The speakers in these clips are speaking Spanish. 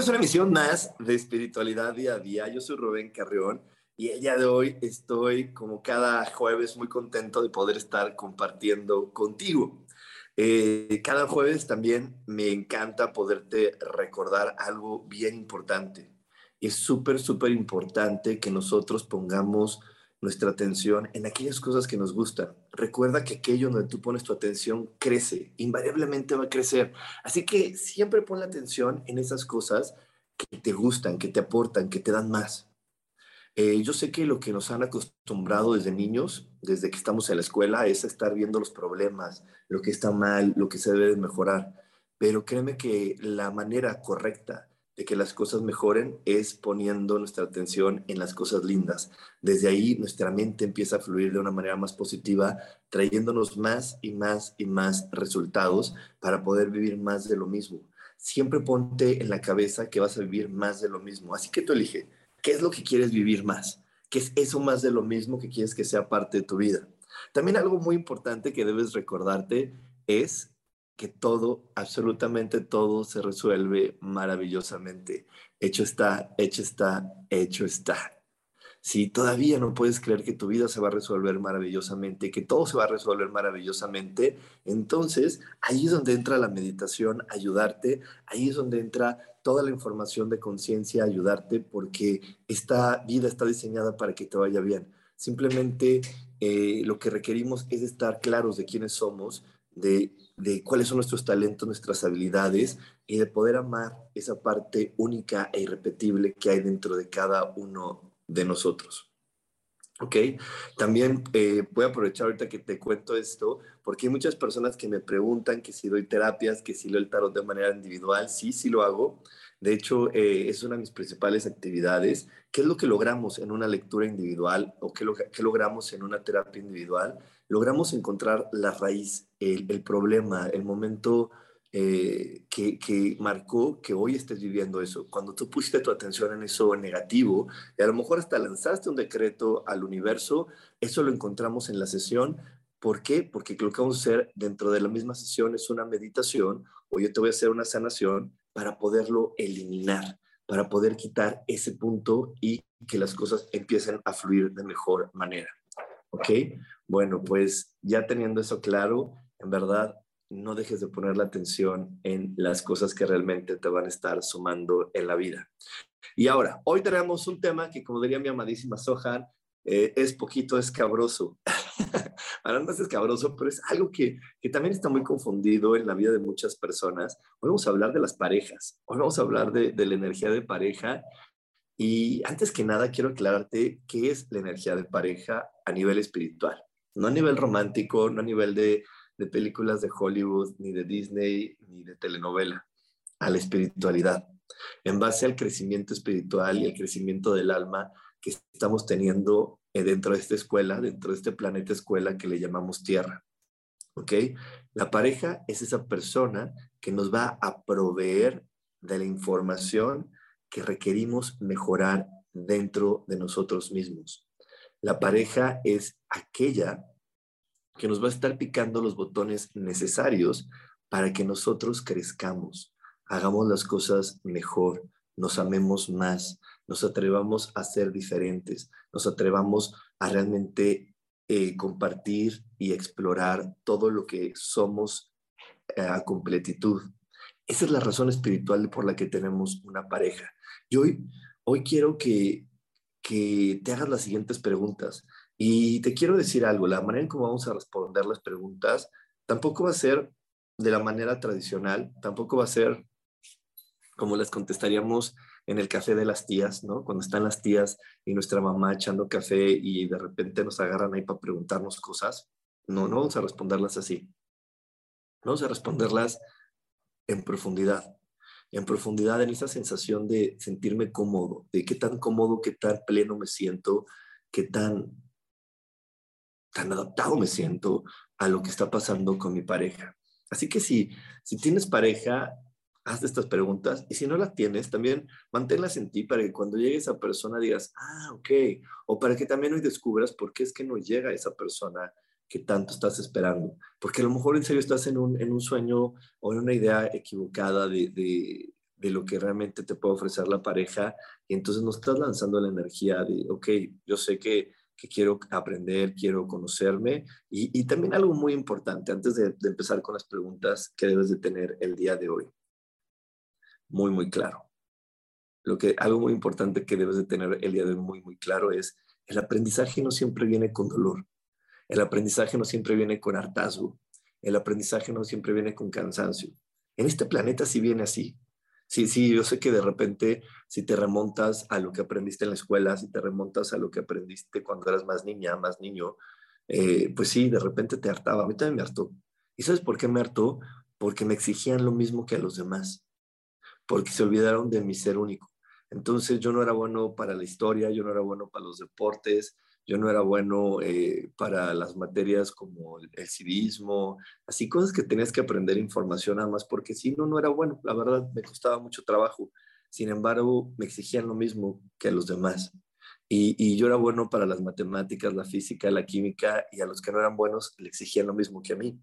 Bienvenidos a una emisión más de Espiritualidad Día a Día. Yo soy Rubén Carrión y el día de hoy estoy, como cada jueves, muy contento de poder estar compartiendo contigo. Eh, cada jueves también me encanta poderte recordar algo bien importante. Es súper, súper importante que nosotros pongamos nuestra atención en aquellas cosas que nos gustan. Recuerda que aquello donde tú pones tu atención crece, invariablemente va a crecer. Así que siempre pon la atención en esas cosas que te gustan, que te aportan, que te dan más. Eh, yo sé que lo que nos han acostumbrado desde niños, desde que estamos en la escuela, es estar viendo los problemas, lo que está mal, lo que se debe de mejorar. Pero créeme que la manera correcta de que las cosas mejoren es poniendo nuestra atención en las cosas lindas. Desde ahí nuestra mente empieza a fluir de una manera más positiva, trayéndonos más y más y más resultados para poder vivir más de lo mismo. Siempre ponte en la cabeza que vas a vivir más de lo mismo. Así que tú elige, ¿qué es lo que quieres vivir más? ¿Qué es eso más de lo mismo que quieres que sea parte de tu vida? También algo muy importante que debes recordarte es que todo, absolutamente todo se resuelve maravillosamente. Hecho está, hecho está, hecho está. Si todavía no puedes creer que tu vida se va a resolver maravillosamente, que todo se va a resolver maravillosamente, entonces ahí es donde entra la meditación, ayudarte, ahí es donde entra toda la información de conciencia, ayudarte, porque esta vida está diseñada para que te vaya bien. Simplemente eh, lo que requerimos es estar claros de quiénes somos, de, cuáles son nuestros talentos, nuestras habilidades y de poder amar esa parte única e irrepetible que hay dentro de cada uno de nosotros. ¿Ok? También eh, voy a aprovechar ahorita que te cuento esto, porque hay muchas personas que me preguntan que si doy terapias, que si leo el tarot de manera individual. Sí, sí lo hago. De hecho, eh, es una de mis principales actividades. ¿Qué es lo que logramos en una lectura individual o qué, lo, qué logramos en una terapia individual? Logramos encontrar la raíz, el, problema, el momento eh, que, que, marcó que hoy estés viviendo eso. Cuando tú pusiste tu atención en eso negativo y a lo mejor hasta lanzaste un decreto al universo, eso lo encontramos en la sesión. ¿Por qué? Porque lo que vamos a hacer dentro de la misma sesión es una meditación o yo te voy a hacer una sanación para poderlo eliminar, para poder quitar ese punto y que las cosas empiecen a fluir de mejor manera. ¿Ok? Bueno, pues ya teniendo eso claro, en verdad, no dejes de poner la atención en las cosas que realmente te van a estar sumando en la vida. Y ahora, hoy tenemos un tema que, como diría mi amadísima Sohan, eh, es poquito escabroso. Ahora no es escabroso, pero es algo que, que, también está muy confundido en la vida de muchas personas. Hoy vamos a hablar de las parejas. Hoy vamos a hablar de, de la energía de pareja y antes que nada, quiero aclararte qué es la energía de pareja a nivel espiritual. No a nivel romántico, no a nivel de, películas de Hollywood, ni de Disney, ni de telenovela. A la espiritualidad. En base al crecimiento espiritual y el crecimiento del alma que estamos teniendo eh, dentro de esta escuela, dentro de este planeta escuela que le llamamos Tierra. ¿Ok? La pareja es esa persona que nos va a proveer de la información que requerimos mejorar dentro de nosotros mismos. La pareja es aquella que nos va a estar picando los botones necesarios para que nosotros crezcamos, hagamos las cosas mejor, nos amemos más, nos atrevamos a ser diferentes, nos atrevamos a realmente eh, compartir y explorar todo lo que somos eh, a completitud. Esa es la razón espiritual por la que tenemos una pareja. Y hoy, hoy quiero que, que te hagas las siguientes preguntas. Y te quiero decir algo, la manera en cómo vamos a responder las preguntas tampoco va a ser de la manera tradicional, tampoco va a ser como les contestaríamos en el café de las tías, ¿no? Cuando están las tías y nuestra mamá echando café y de repente nos agarran ahí para preguntarnos cosas. No, no vamos a responderlas así. Vamos a responderlas en profundidad, en profundidad en esa sensación de sentirme cómodo, de qué tan cómodo, qué tan pleno me siento, qué tan, tan adaptado me siento a lo que está pasando con mi pareja. Así que si, si tienes pareja, haz estas preguntas y si no las tienes, también manténlas en ti para que cuando llegue esa persona digas, ah, ok, o para que también hoy descubras por qué es que no llega esa persona que tanto estás esperando. Porque a lo mejor en serio estás en un, en un sueño o en una idea equivocada de, de, lo que realmente te puede ofrecer la pareja y entonces no estás lanzando la energía de, ok, yo sé que, que quiero aprender, quiero conocerme y, y, también algo muy importante antes de, de empezar con las preguntas que debes de tener el día de hoy. Muy, muy claro. Lo que, algo muy importante que debes de tener el día de hoy muy, muy claro es el aprendizaje no siempre viene con dolor el aprendizaje no siempre viene con hartazgo. El aprendizaje no siempre viene con cansancio. En este planeta sí viene así. Sí, sí, yo sé que de repente si te remontas a lo que aprendiste en la escuela, si te remontas a lo que aprendiste cuando eras más niña, más niño, eh, pues sí, de repente te hartaba. A mí también me hartó. ¿Y sabes por qué me hartó? Porque me exigían lo mismo que a los demás. Porque se olvidaron de mi ser único. Entonces yo no era bueno para la historia, yo no era bueno para los deportes, yo no era bueno eh, para las materias como el, civismo, así cosas que tenías que aprender información nada más, porque si no, no era bueno, la verdad me costaba mucho trabajo. Sin embargo, me exigían lo mismo que a los demás. Y, y, yo era bueno para las matemáticas, la física, la química, y a los que no eran buenos le exigían lo mismo que a mí.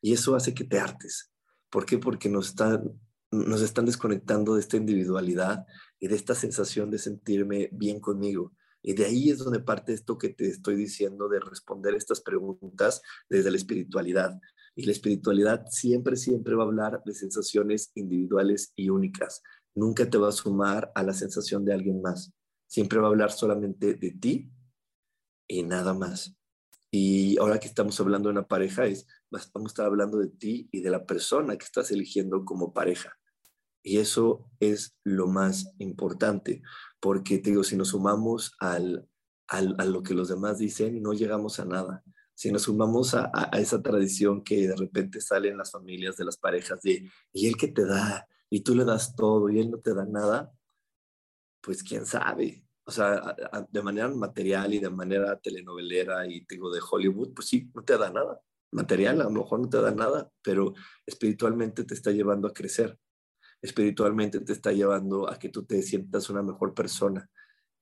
Y eso hace que te hartes. ¿Por qué? Porque nos están, nos están desconectando de esta individualidad y de esta sensación de sentirme bien conmigo. Y de ahí es donde parte esto que te estoy diciendo de responder estas preguntas desde la espiritualidad. Y la espiritualidad siempre, siempre va a hablar de sensaciones individuales y únicas. Nunca te va a sumar a la sensación de alguien más. Siempre va a hablar solamente de ti y nada más. Y ahora que estamos hablando de una pareja, es, vamos a estar hablando de ti y de la persona que estás eligiendo como pareja. Y eso es lo más importante, porque te digo, si nos sumamos al, al, a lo que los demás dicen, no llegamos a nada. Si nos sumamos a, a, esa tradición que de repente sale en las familias de las parejas de, y él que te da, y tú le das todo, y él no te da nada, pues quién sabe. O sea, de manera material y de manera telenovelera y digo de Hollywood, pues sí, no te da nada. Material a lo mejor no te da nada, pero espiritualmente te está llevando a crecer espiritualmente te está llevando a que tú te sientas una mejor persona.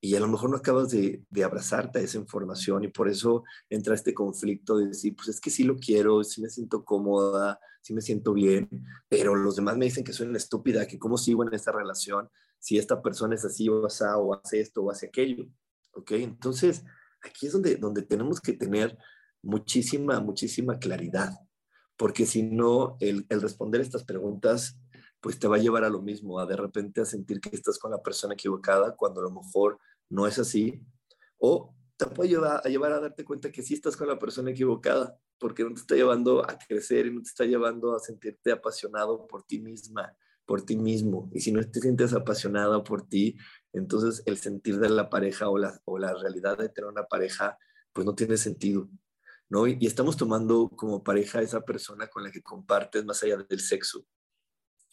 Y a lo mejor no acabas de, de, abrazarte a esa información y por eso entra este conflicto de decir, pues es que sí lo quiero, sí me siento cómoda, sí me siento bien, pero los demás me dicen que soy una estúpida, que cómo sigo en esta relación si esta persona es así o, así, o hace esto o hace aquello. ¿Ok? Entonces, aquí es donde, donde tenemos que tener muchísima, muchísima claridad, porque si no, el, el responder estas preguntas pues te va a llevar a lo mismo, a de repente a sentir que estás con la persona equivocada cuando a lo mejor no es así, o te puede llevar a, llevar a darte cuenta que sí estás con la persona equivocada, porque no te está llevando a crecer y no te está llevando a sentirte apasionado por ti misma, por ti mismo. Y si no te sientes apasionada por ti, entonces el sentir de la pareja o la, o la realidad de tener una pareja, pues no tiene sentido. ¿no? Y, y estamos tomando como pareja esa persona con la que compartes más allá del sexo,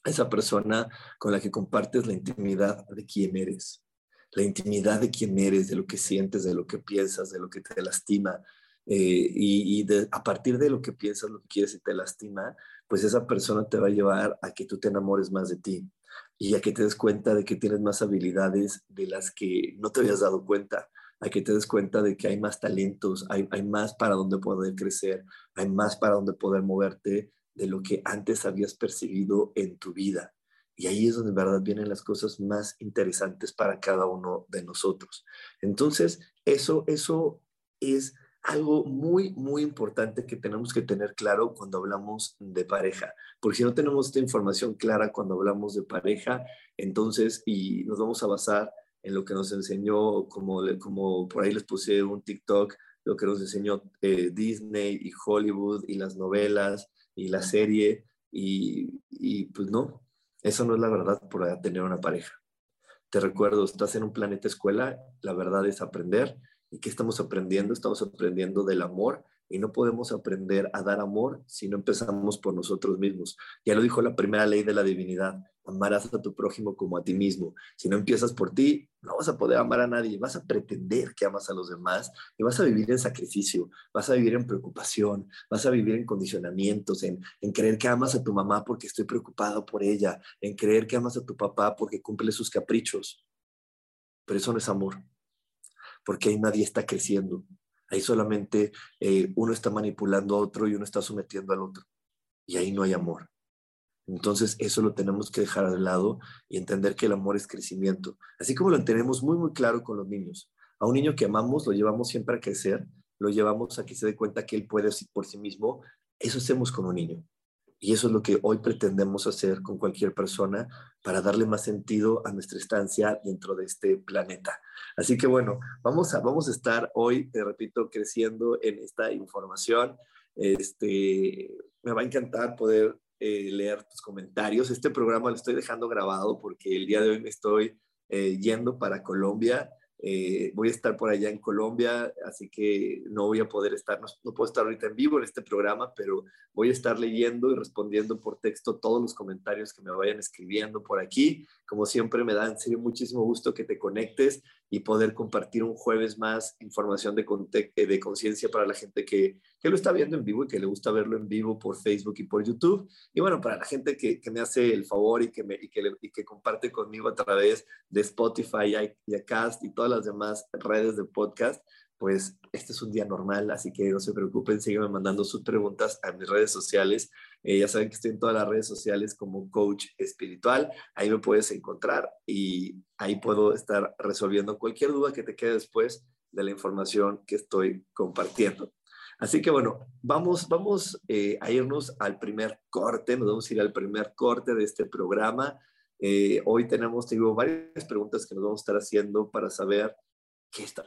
esa persona con la que compartes la intimidad de quién eres, la intimidad de quién eres, de lo que sientes, de lo que piensas, de lo que te lastima. Eh, y, de, a partir de lo que piensas, lo que quieres y te lastima, pues esa persona te va a llevar a que tú te enamores más de ti y a que te des cuenta de que tienes más habilidades de las que no te habías dado cuenta, a que te des cuenta de que hay más talentos, hay, hay más para donde poder crecer, hay más para donde poder moverte de lo que antes habías percibido en tu vida. Y ahí es donde en verdad vienen las cosas más interesantes para cada uno de nosotros. Entonces, eso, eso es algo muy, muy importante que tenemos que tener claro cuando hablamos de pareja. Porque si no tenemos esta información clara cuando hablamos de pareja, entonces, y nos vamos a basar en lo que nos enseñó, como, como por ahí les puse un TikTok, lo que nos enseñó eh, Disney y Hollywood y las novelas y la serie y, y pues no, eso no es la verdad por tener una pareja. Te recuerdo, estás en un planeta escuela, la verdad es aprender. ¿Y qué estamos aprendiendo? Estamos aprendiendo del amor y no podemos aprender a dar amor si no empezamos por nosotros mismos. Ya lo dijo la primera ley de la divinidad, amarás a tu prójimo como a ti mismo. Si no empiezas por ti, no vas a poder amar a nadie, vas a pretender que amas a los demás y vas a vivir en sacrificio, vas a vivir en preocupación, vas a vivir en condicionamientos, en, creer que amas a tu mamá porque estoy preocupado por ella, en creer que amas a tu papá porque cumple sus caprichos. Pero eso no es amor, porque ahí nadie está creciendo, Ahí solamente eh, uno está manipulando a otro y uno está sometiendo al otro. Y ahí no hay amor. Entonces eso lo tenemos que dejar de lado y entender que el amor es crecimiento. Así como lo tenemos muy, muy claro con los niños. A un niño que amamos lo llevamos siempre a crecer, lo llevamos a que se dé cuenta que él puede por sí mismo. Eso hacemos con un niño. Y eso es lo que hoy pretendemos hacer con cualquier persona para darle más sentido a nuestra estancia dentro de este planeta. Así que bueno, vamos a, vamos a estar hoy, te repito, creciendo en esta información. Este, me va a encantar poder eh, leer tus comentarios. Este programa lo estoy dejando grabado porque el día de hoy me estoy eh, yendo para Colombia eh, voy a estar por allá en Colombia, así que no voy a poder estar, no, puedo estar ahorita en vivo en este programa, pero voy a estar leyendo y respondiendo por texto todos los comentarios que me vayan escribiendo por aquí. Como siempre, me da en serio muchísimo gusto que te conectes y poder compartir un jueves más información de, eh, de conciencia para la gente que, que, lo está viendo en vivo y que le gusta verlo en vivo por Facebook y por YouTube. Y bueno, para la gente que, que me hace el favor y que, me, y que, y que comparte conmigo a través de Spotify y Acast y todas las demás redes de podcast, pues este es un día normal, así que no se preocupen, síganme mandando sus preguntas a mis redes sociales. Eh, ya saben que estoy en todas las redes sociales como coach espiritual, ahí me puedes encontrar y ahí puedo estar resolviendo cualquier duda que te quede después de la información que estoy compartiendo. Así que bueno, vamos, vamos eh, a irnos al primer corte, nos vamos a ir al primer corte de este programa. Eh, hoy tenemos, tengo varias preguntas que nos vamos a estar haciendo para saber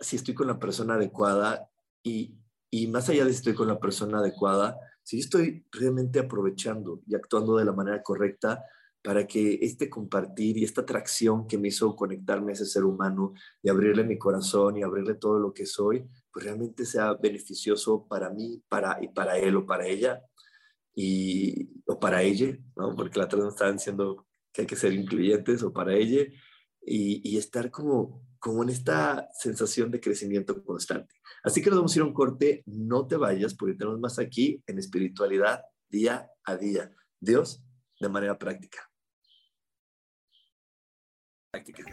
si estoy con la persona adecuada y, y más allá de si estoy con la persona adecuada, si estoy realmente aprovechando y actuando de la manera correcta para que este compartir y esta atracción que me hizo conectarme a ese ser humano y abrirle mi corazón y abrirle todo lo que soy, pues realmente sea beneficioso para mí para, y para él o para ella y, o para ella, ¿no? porque la otra me estaban diciendo que hay que ser incluyentes o para ella y, y estar como como en esta sensación de crecimiento constante. Así que nos vamos a ir a un corte, no te vayas porque tenemos más aquí en espiritualidad día a día. Dios de manera práctica. Práctica.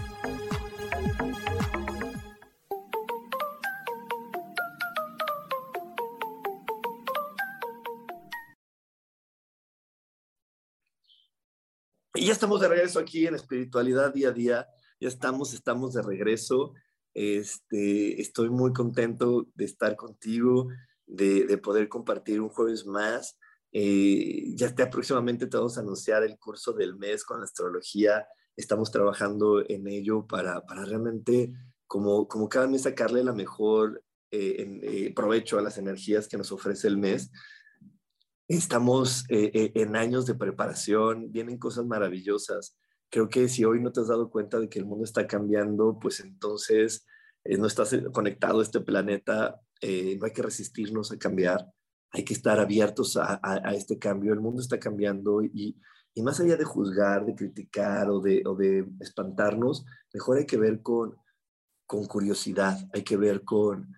Y ya estamos de regreso aquí en Espiritualidad Día a Día. Ya estamos, estamos de regreso. Este, estoy muy contento de estar contigo, de, de poder compartir un jueves más. Eh, ya está próximamente te vamos a anunciar el curso del mes con la astrología. Estamos trabajando en ello para, para realmente, como, como cada mes, sacarle la mejor eh, eh, provecho a las energías que nos ofrece el mes. Estamos en años de preparación, vienen cosas maravillosas. Creo que si hoy no te has dado cuenta de que el mundo está cambiando, pues entonces no estás conectado a este planeta, no hay que resistirnos a cambiar hay que estar abiertos a, este cambio. El mundo está cambiando y, más allá de juzgar, de criticar o de, de espantarnos, mejor hay que ver con, con curiosidad, hay que ver con,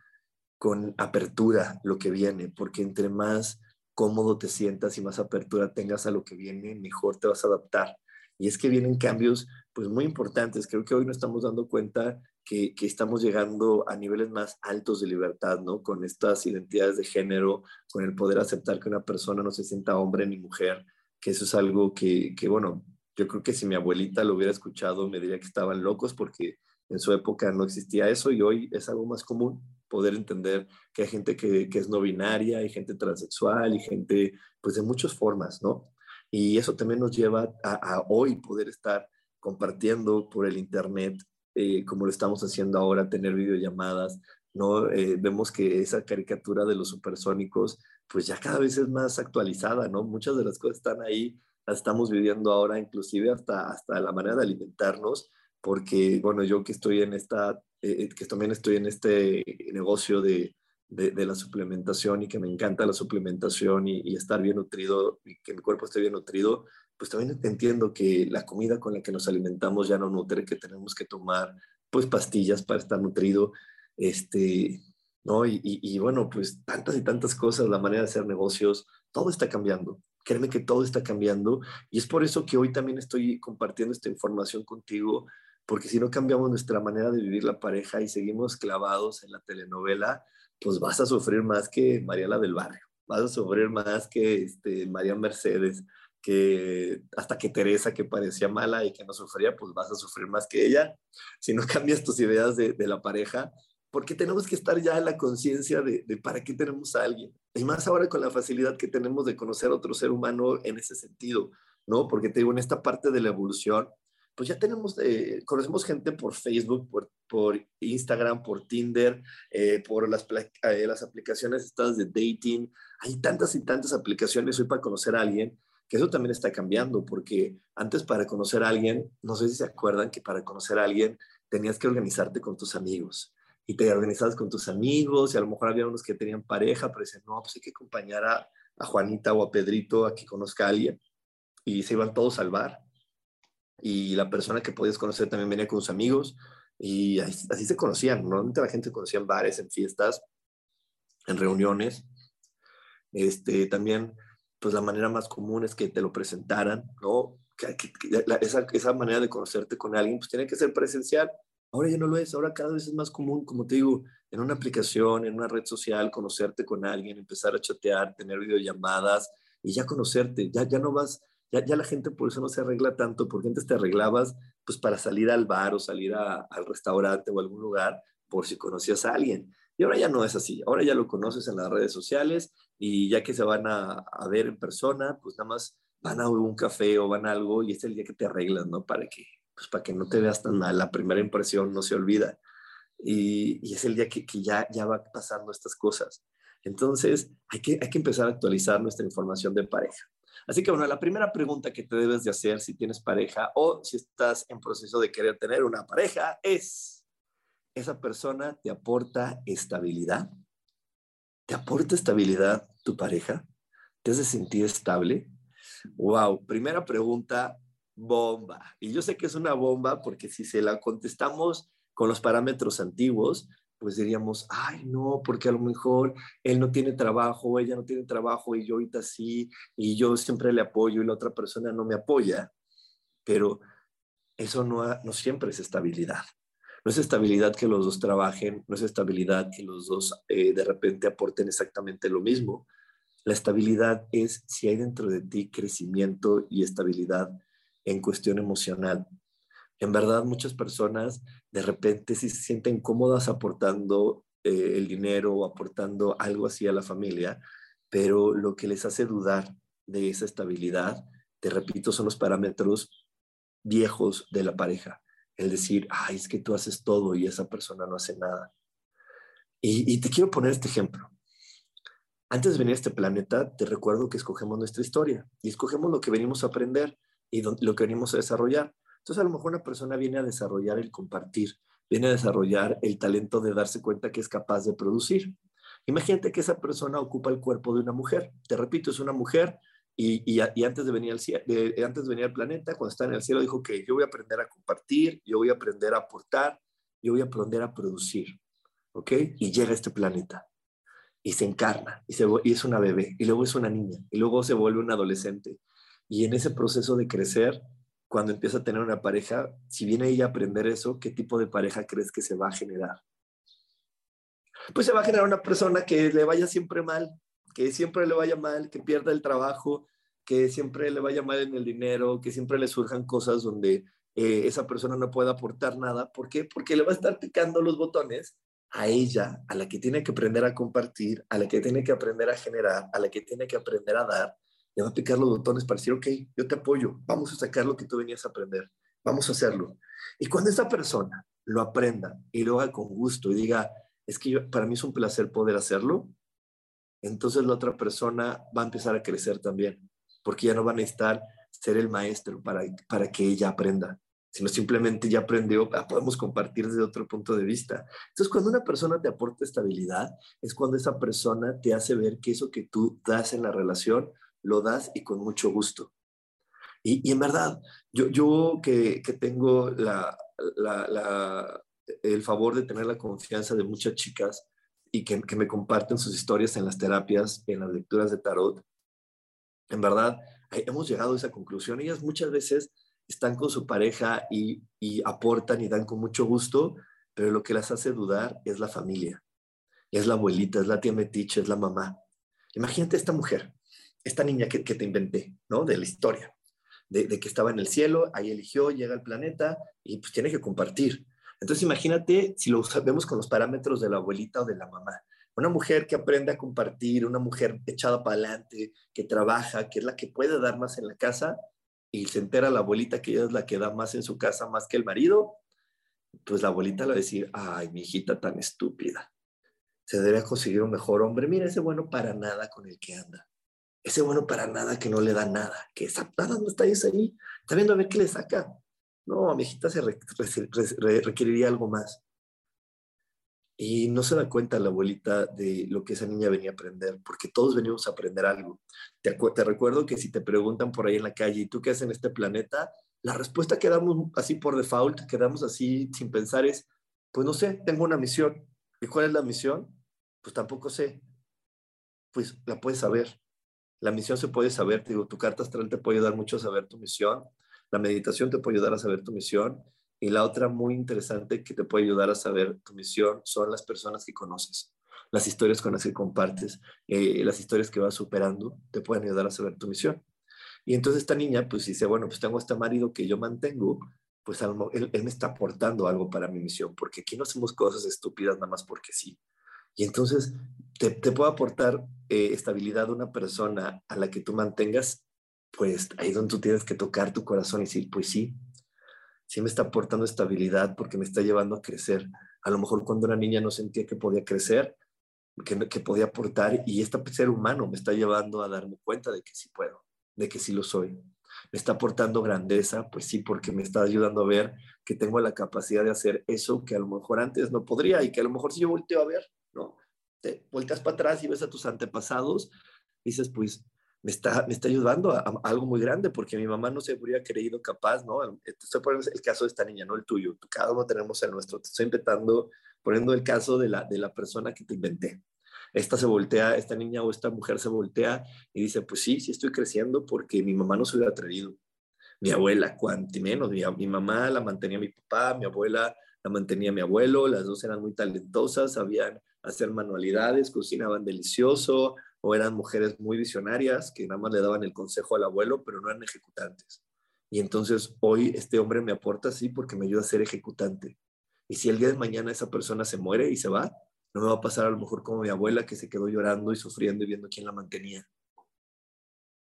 con apertura lo que viene, porque entre más cómodo te sientas y más apertura tengas a lo que viene, mejor te vas a adaptar. Y es que vienen cambios pues muy importantes. Creo que hoy nos estamos dando cuenta que, estamos llegando a niveles más altos de libertad, ¿no? Con estas identidades de género, con el poder aceptar que una persona no se sienta hombre ni mujer, que eso es algo que, que bueno, yo creo que si mi abuelita lo hubiera escuchado me diría que estaban locos porque en su época no existía eso y hoy es algo más común poder entender que hay gente que, que, es no binaria, hay gente transexual y gente pues de muchas formas, ¿no? Y eso también nos lleva a, a hoy poder estar compartiendo por el Internet eh, como lo estamos haciendo ahora, tener videollamadas, ¿no? Eh, vemos que esa caricatura de los supersónicos, pues ya cada vez es más actualizada, ¿no? Muchas de las cosas están ahí, las estamos viviendo ahora, inclusive hasta, hasta la manera de alimentarnos, porque, bueno, yo que estoy en esta, eh, que también estoy en este negocio de, de, la suplementación y que me encanta la suplementación y, y, estar bien nutrido y que mi cuerpo esté bien nutrido, pues también entiendo que la comida con la que nos alimentamos ya no nutre, que tenemos que tomar pues pastillas para estar nutrido, este, ¿no? Y, y, bueno, pues tantas y tantas cosas, la manera de hacer negocios, todo está cambiando. Créeme que todo está cambiando y es por eso que hoy también estoy compartiendo esta información contigo, porque si no cambiamos nuestra manera de vivir la pareja y seguimos clavados en la telenovela, pues vas a sufrir más que Mariela del Barrio, vas a sufrir más que este, María Mercedes, que hasta que Teresa, que parecía mala y que no sufría, pues vas a sufrir más que ella. Si no cambias tus ideas de, la pareja, porque tenemos que estar ya en la conciencia de, para qué tenemos a alguien. Y más ahora con la facilidad que tenemos de conocer a otro ser humano en ese sentido, ¿no? Porque te digo, en esta parte de la evolución, pues ya tenemos, eh, conocemos gente por Facebook, por, Instagram, por Tinder, eh, por las, eh, las aplicaciones estas de dating. Hay tantas y tantas aplicaciones hoy para conocer a alguien que eso también está cambiando, porque antes para conocer a alguien, no sé si se acuerdan que para conocer a alguien tenías que organizarte con tus amigos y te organizabas con tus amigos y a lo mejor había unos que tenían pareja, pero decían, no, pues hay que acompañar a, a Juanita o a Pedrito a que conozca a alguien y se iban todos al bar y la persona que podías conocer también venía con sus amigos y así, se conocían. Normalmente la gente se conocía en bares, en fiestas, en reuniones. Este, también pues la manera más común es que te lo presentaran, ¿no? esa, esa, manera de conocerte con alguien, pues tiene que ser presencial. Ahora ya no lo es, ahora cada vez es más común, como te digo, en una aplicación, en una red social, conocerte con alguien, empezar a chatear, tener videollamadas y ya conocerte, ya, ya no vas, ya, la gente por eso no se arregla tanto, porque antes te arreglabas pues para salir al bar o salir al restaurante o algún lugar por si conocías a alguien. Y ahora ya no es así, ahora ya lo conoces en las redes sociales y ya que se van a, ver en persona, pues nada más van a un café o van a algo y es el día que te arreglas, ¿no? Para que, pues para que no te veas tan mal, la primera impresión no se olvida. Y, es el día que, que, ya, ya va pasando estas cosas. Entonces, hay que, hay que empezar a actualizar nuestra información de pareja. Así que bueno, la primera pregunta que te debes de hacer si tienes pareja o si estás en proceso de querer tener una pareja es, esa persona te aporta estabilidad. ¿Te aporta estabilidad tu pareja? ¿Te hace sentir estable? Wow, primera pregunta, bomba. Y yo sé que es una bomba porque si se la contestamos con los parámetros antiguos, pues diríamos, ay, no, porque a lo mejor él no tiene trabajo, ella no tiene trabajo y yo ahorita sí, y yo siempre le apoyo y la otra persona no me apoya. Pero eso no, no siempre es estabilidad. No es estabilidad que los dos trabajen, no es estabilidad que los dos eh, de repente aporten exactamente lo mismo. La estabilidad es si hay dentro de ti crecimiento y estabilidad en cuestión emocional. En verdad, muchas personas de repente sí se sienten cómodas aportando eh, el dinero o aportando algo así a la familia, pero lo que les hace dudar de esa estabilidad, te repito, son los parámetros viejos de la pareja. El decir, ay, es que tú haces todo y esa persona no hace nada. Y, y te quiero poner este ejemplo. Antes de venir a este planeta, te recuerdo que escogemos nuestra historia y escogemos lo que venimos a aprender y lo que venimos a desarrollar. Entonces, a lo mejor una persona viene a desarrollar el compartir, viene a desarrollar el talento de darse cuenta que es capaz de producir. Imagínate que esa persona ocupa el cuerpo de una mujer. Te repito, es una mujer y, antes, de venir al, antes de venir al planeta, cuando está en el cielo, dijo que yo voy a aprender a compartir, yo voy a aprender a aportar, yo voy a aprender a producir. ¿Ok? Y llega a este planeta y se encarna y, se, y es una bebé y luego es una niña y luego se vuelve un adolescente. Y en ese proceso de crecer, cuando empieza a tener una pareja, si viene ella a aprender eso, ¿qué tipo de pareja crees que se va a generar? Pues se va a generar una persona que le vaya siempre mal, que siempre le vaya mal, que pierda el trabajo, que siempre le vaya mal en el dinero, que siempre le surjan cosas donde eh, esa persona no pueda aportar nada. ¿Por qué? Porque le va a estar picando los botones a ella, a la que tiene que aprender a compartir, a la que tiene que aprender a generar, a la que tiene que aprender a dar, le va a picar los botones para decir, ok, yo te apoyo, vamos a sacar lo que tú venías a aprender, vamos a hacerlo. Y cuando esa persona lo aprenda y lo haga con gusto y diga, es que para mí es un placer poder hacerlo, entonces la otra persona va a empezar a crecer también, porque ya no va a necesitar ser el maestro para, para que ella aprenda, sino simplemente ya aprendió, podemos compartir desde otro punto de vista. Entonces, cuando una persona te aporta estabilidad, es cuando esa persona te hace ver que eso que tú das en la relación lo das y con mucho gusto. Y, en verdad, yo, yo que, tengo la, el favor de tener la confianza de muchas chicas y que, me comparten sus historias en las terapias, en las lecturas de tarot, en verdad, hemos llegado a esa conclusión. Ellas muchas veces están con su pareja y, y, aportan y dan con mucho gusto, pero lo que las hace dudar es la familia, es la abuelita, es la tía metiche, es la mamá. Imagínate esta mujer esta niña que, te inventé, ¿no? De la historia, de, que estaba en el cielo, ahí eligió, llega al planeta y pues tiene que compartir. Entonces imagínate si lo vemos con los parámetros de la abuelita o de la mamá. Una mujer que aprende a compartir, una mujer echada para adelante, que trabaja, que es la que puede dar más en la casa y se entera la abuelita que ella es la que da más en su casa más que el marido, pues la abuelita le va a decir, ay, mi hijita tan estúpida, se debe conseguir un mejor hombre, mira ese bueno para nada con el que anda ese bueno para nada que no le da nada, que nada no está ahí, está viendo a ver qué le saca. No, mi hijita se requeriría algo más. Y no se da cuenta la abuelita de lo que esa niña venía a aprender, porque todos venimos a aprender algo. Te, te recuerdo que si te preguntan por ahí en la calle, ¿y tú qué haces en este planeta? La respuesta que damos así por default, que damos así sin pensar es, pues no sé, tengo una misión. ¿Y cuál es la misión? Pues tampoco sé. Pues la puedes saber. La misión se puede saber, digo, tu carta astral te puede ayudar mucho a saber tu misión, la meditación te puede ayudar a saber tu misión y la otra muy interesante que te puede ayudar a saber tu misión son las personas que conoces, las historias con las que compartes, eh, las historias que vas superando te pueden ayudar a saber tu misión. Y entonces esta niña pues dice, bueno, pues tengo este marido que yo mantengo, pues él, él me está aportando algo para mi misión, porque aquí no hacemos cosas estúpidas nada más porque sí. Y entonces te, te puede aportar eh, estabilidad una persona a la que tú mantengas, pues ahí es donde tú tienes que tocar tu corazón y decir, pues sí, sí me está aportando estabilidad porque me está llevando a crecer. A lo mejor cuando era niña no sentía que podía crecer, que, que podía aportar y este ser humano me está llevando a darme cuenta de que sí puedo, de que sí lo soy. Me está aportando grandeza, pues sí, porque me está ayudando a ver que tengo la capacidad de hacer eso que a lo mejor antes no podría y que a lo mejor si yo volteo a ver. Te volteas para atrás y ves a tus antepasados, dices, pues me está, me está ayudando a, algo muy grande, porque mi mamá no se habría creído capaz, ¿no? Estoy poniendo el caso de esta niña, no el tuyo. Cada uno tenemos el nuestro. Te estoy inventando, poniendo el caso de la, de la persona que te inventé. Esta se voltea, esta niña o esta mujer se voltea y dice, pues sí, sí estoy creciendo porque mi mamá no se hubiera atrevido. Mi abuela, cuanto menos. Mi, mi mamá la mantenía mi papá, mi abuela la mantenía mi abuelo, las dos eran muy talentosas, sabían hacer manualidades, cocinaban delicioso, o eran mujeres muy visionarias que nada más le daban el consejo al abuelo, pero no eran ejecutantes. Y entonces hoy este hombre me aporta sí porque me ayuda a ser ejecutante. Y si el día de mañana esa persona se muere y se va, no me va a pasar a lo mejor como mi abuela que se quedó llorando y sufriendo y viendo quién la mantenía.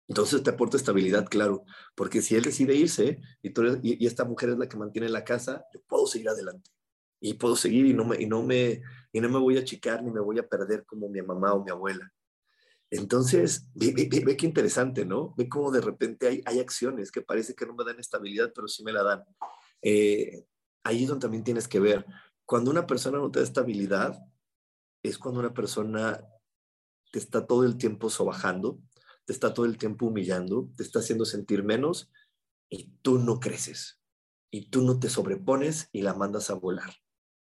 Entonces te aporta estabilidad, claro, porque si él decide irse y, y, esta mujer es la que mantiene la casa, yo puedo seguir adelante y puedo seguir y no me, y no me, y no me voy a achicar ni me voy a perder como mi mamá o mi abuela. Entonces, ve, ve, qué interesante, ¿no? Ve cómo de repente hay, hay, acciones que parece que no me dan estabilidad, pero sí me la dan. Eh, ahí es donde también tienes que ver. Cuando una persona no te da estabilidad, es cuando una persona te está todo el tiempo sobajando, te está todo el tiempo humillando, te está haciendo sentir menos y tú no creces y tú no te sobrepones y la mandas a volar.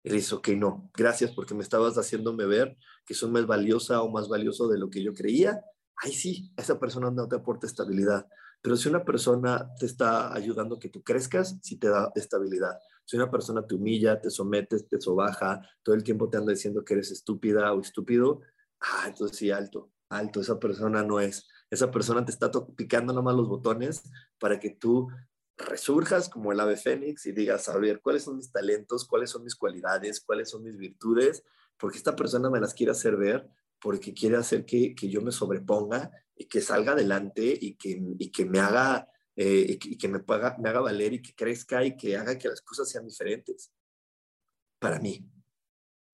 Y dices, ok, no, gracias porque me estabas haciéndome ver que soy más valiosa o más valioso de lo que yo creía. Ay, sí, esa persona no te aporta estabilidad. Pero si una persona te está ayudando que tú crezcas, sí te da estabilidad. Si una persona te humilla, te sometes, te sobaja, todo el tiempo te anda diciendo que eres estúpida o estúpido, ah, entonces sí, alto, alto, esa persona no es. Esa persona te está picando nomás los botones para que tú resurjas como el ave fénix y digas, a ver, ¿cuáles son mis talentos? ¿Cuáles son mis cualidades? ¿Cuáles son mis virtudes? Porque esta persona me las quiere hacer ver, porque quiere hacer que, que yo me sobreponga y que salga adelante y que, y que me haga eh, y que, me, paga, me haga valer y que crezca y que haga que las cosas sean diferentes para mí.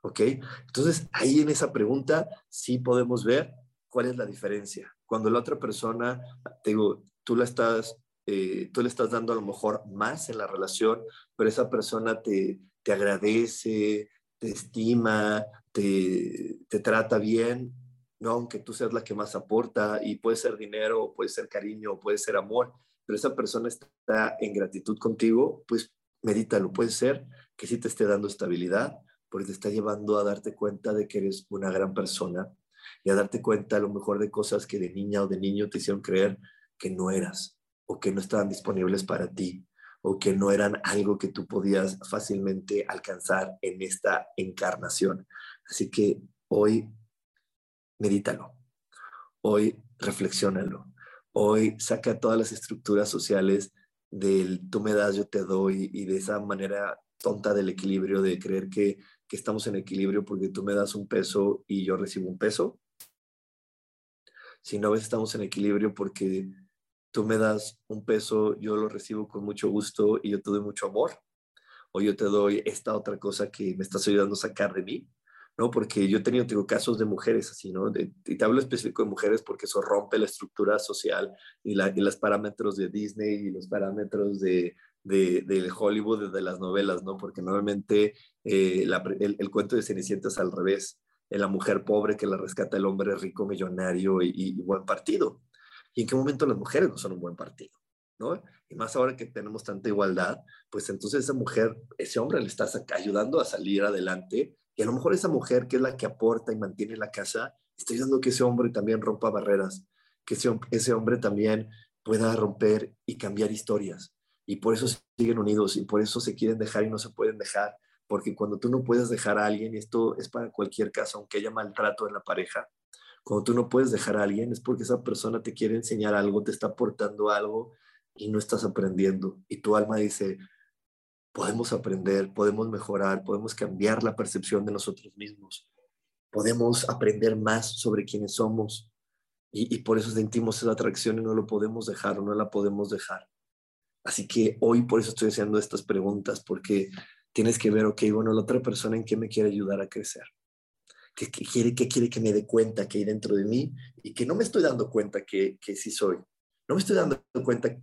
¿Ok? Entonces, ahí en esa pregunta sí podemos ver cuál es la diferencia. Cuando la otra persona, te digo, tú la estás eh, tú le estás dando a lo mejor más en la relación, pero esa persona te, te agradece, te estima, te, te, trata bien, ¿no? aunque tú seas la que más aporta, y puede ser dinero, puede ser cariño, puede ser amor, pero esa persona está en gratitud contigo, pues medítalo, puede ser que sí te esté dando estabilidad, porque te está llevando a darte cuenta de que eres una gran persona y a darte cuenta a lo mejor de cosas que de niña o de niño te hicieron creer que no eras o que no estaban disponibles para ti o que no eran algo que tú podías fácilmente alcanzar en esta encarnación. Así que hoy medítalo, hoy reflexiónalo, hoy saca todas las estructuras sociales del tú me das, yo te doy y de esa manera tonta del equilibrio, de creer que, que estamos en equilibrio porque tú me das un peso y yo recibo un peso. Si no, a veces estamos en equilibrio porque tú me das un peso, yo lo recibo con mucho gusto y yo te doy mucho amor, o yo te doy esta otra cosa que me estás ayudando a sacar de mí, ¿no? Porque yo he tenido casos de mujeres así, ¿no? y te hablo específico de mujeres porque eso rompe la estructura social y, la, y los parámetros de Disney y los parámetros de, de, Hollywood, de, las novelas, ¿no? Porque normalmente eh, el, cuento de Cenicienta es al revés. La mujer pobre que la rescata el hombre rico, millonario y buen partido y en qué momento las mujeres no son un buen partido, ¿no? Y más ahora que tenemos tanta igualdad, pues entonces esa mujer, ese hombre le está ayudando a salir adelante y a lo mejor esa mujer que es la que aporta y mantiene la casa, está ayudando que ese hombre también rompa barreras, que ese, ese hombre también pueda romper y cambiar historias. Y por eso siguen unidos y por eso se quieren dejar y no se pueden dejar. Porque cuando tú no puedes dejar a alguien, y esto es para cualquier caso, aunque haya maltrato en la pareja, cuando tú no puedes dejar a alguien es porque esa persona te quiere enseñar algo, te está aportando algo y no estás aprendiendo. Y tu alma dice, podemos aprender, podemos mejorar, podemos cambiar la percepción de nosotros mismos, podemos aprender más sobre quiénes somos. Y, por eso sentimos esa atracción y no lo podemos dejar o no la podemos dejar. Así que hoy por eso estoy haciendo estas preguntas, porque tienes que ver, ok, bueno, la otra persona en qué me quiere ayudar a crecer que, quiere, que quiere que me dé cuenta que hay dentro de mí y que no me estoy dando cuenta que, que sí soy. No me estoy dando cuenta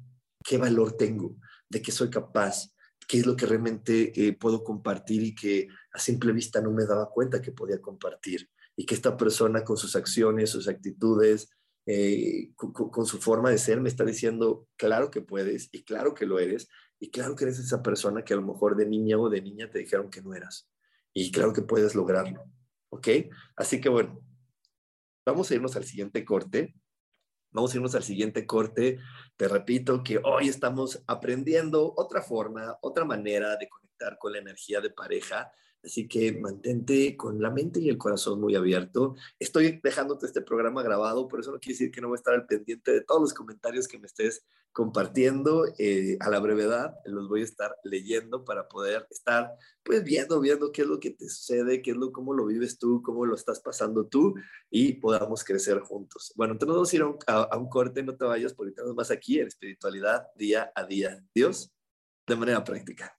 qué valor tengo, de qué soy capaz, qué es lo que realmente eh, puedo compartir y que a simple vista no me daba cuenta que podía compartir. Y que esta persona con sus acciones, sus actitudes, eh, con, con, su forma de ser, me está diciendo, claro que puedes y claro que lo eres y claro que eres esa persona que a lo mejor de niña o de niña te dijeron que no eras. Y claro que puedes lograrlo. ¿Ok? Así que bueno, vamos a irnos al siguiente corte. Vamos a irnos al siguiente corte. Te repito que hoy estamos aprendiendo otra forma, otra manera de conectar con la energía de pareja. Así que mantente con la mente y el corazón muy abierto. Estoy dejándote este programa grabado, por eso no quiere decir que no voy a estar al pendiente de todos los comentarios que me estés compartiendo eh, a la brevedad. Los voy a estar leyendo para poder estar pues viendo, viendo qué es lo que te sucede, qué es lo, cómo lo vives tú, cómo lo estás pasando tú y podamos crecer juntos. Bueno, entonces vamos a ir a un, a un corte, no te vayas porque tenemos más aquí en espiritualidad día a día. Dios, de manera práctica.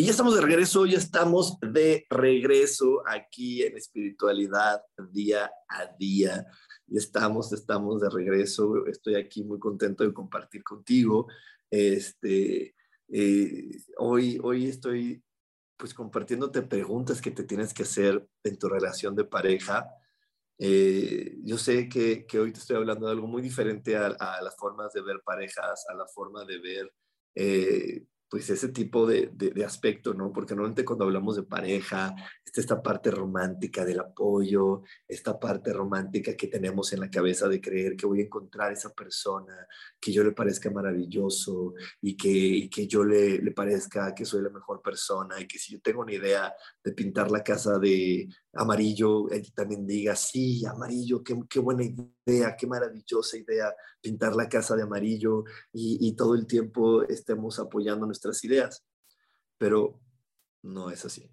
Y ya estamos de regreso, ya estamos de regreso aquí en espiritualidad día a día. Ya estamos, estamos de regreso. Estoy aquí muy contento de compartir contigo. Este, eh, hoy, hoy estoy pues compartiéndote preguntas que te tienes que hacer en tu relación de pareja. Eh, yo sé que, que, hoy te estoy hablando de algo muy diferente a, a, las formas de ver parejas, a la forma de ver eh, pues ese tipo de, de, de, aspecto, ¿no? Porque normalmente cuando hablamos de pareja, está esta parte romántica del apoyo, esta parte romántica que tenemos en la cabeza de creer que voy a encontrar esa persona, que yo le parezca maravilloso y que, y que yo le, le parezca que soy la mejor persona y que si yo tengo una idea de pintar la casa de amarillo, ella también diga, sí, amarillo, qué, qué buena idea, qué maravillosa idea pintar la casa de amarillo y, y todo el tiempo estemos apoyando nuestras ideas. Pero no es así.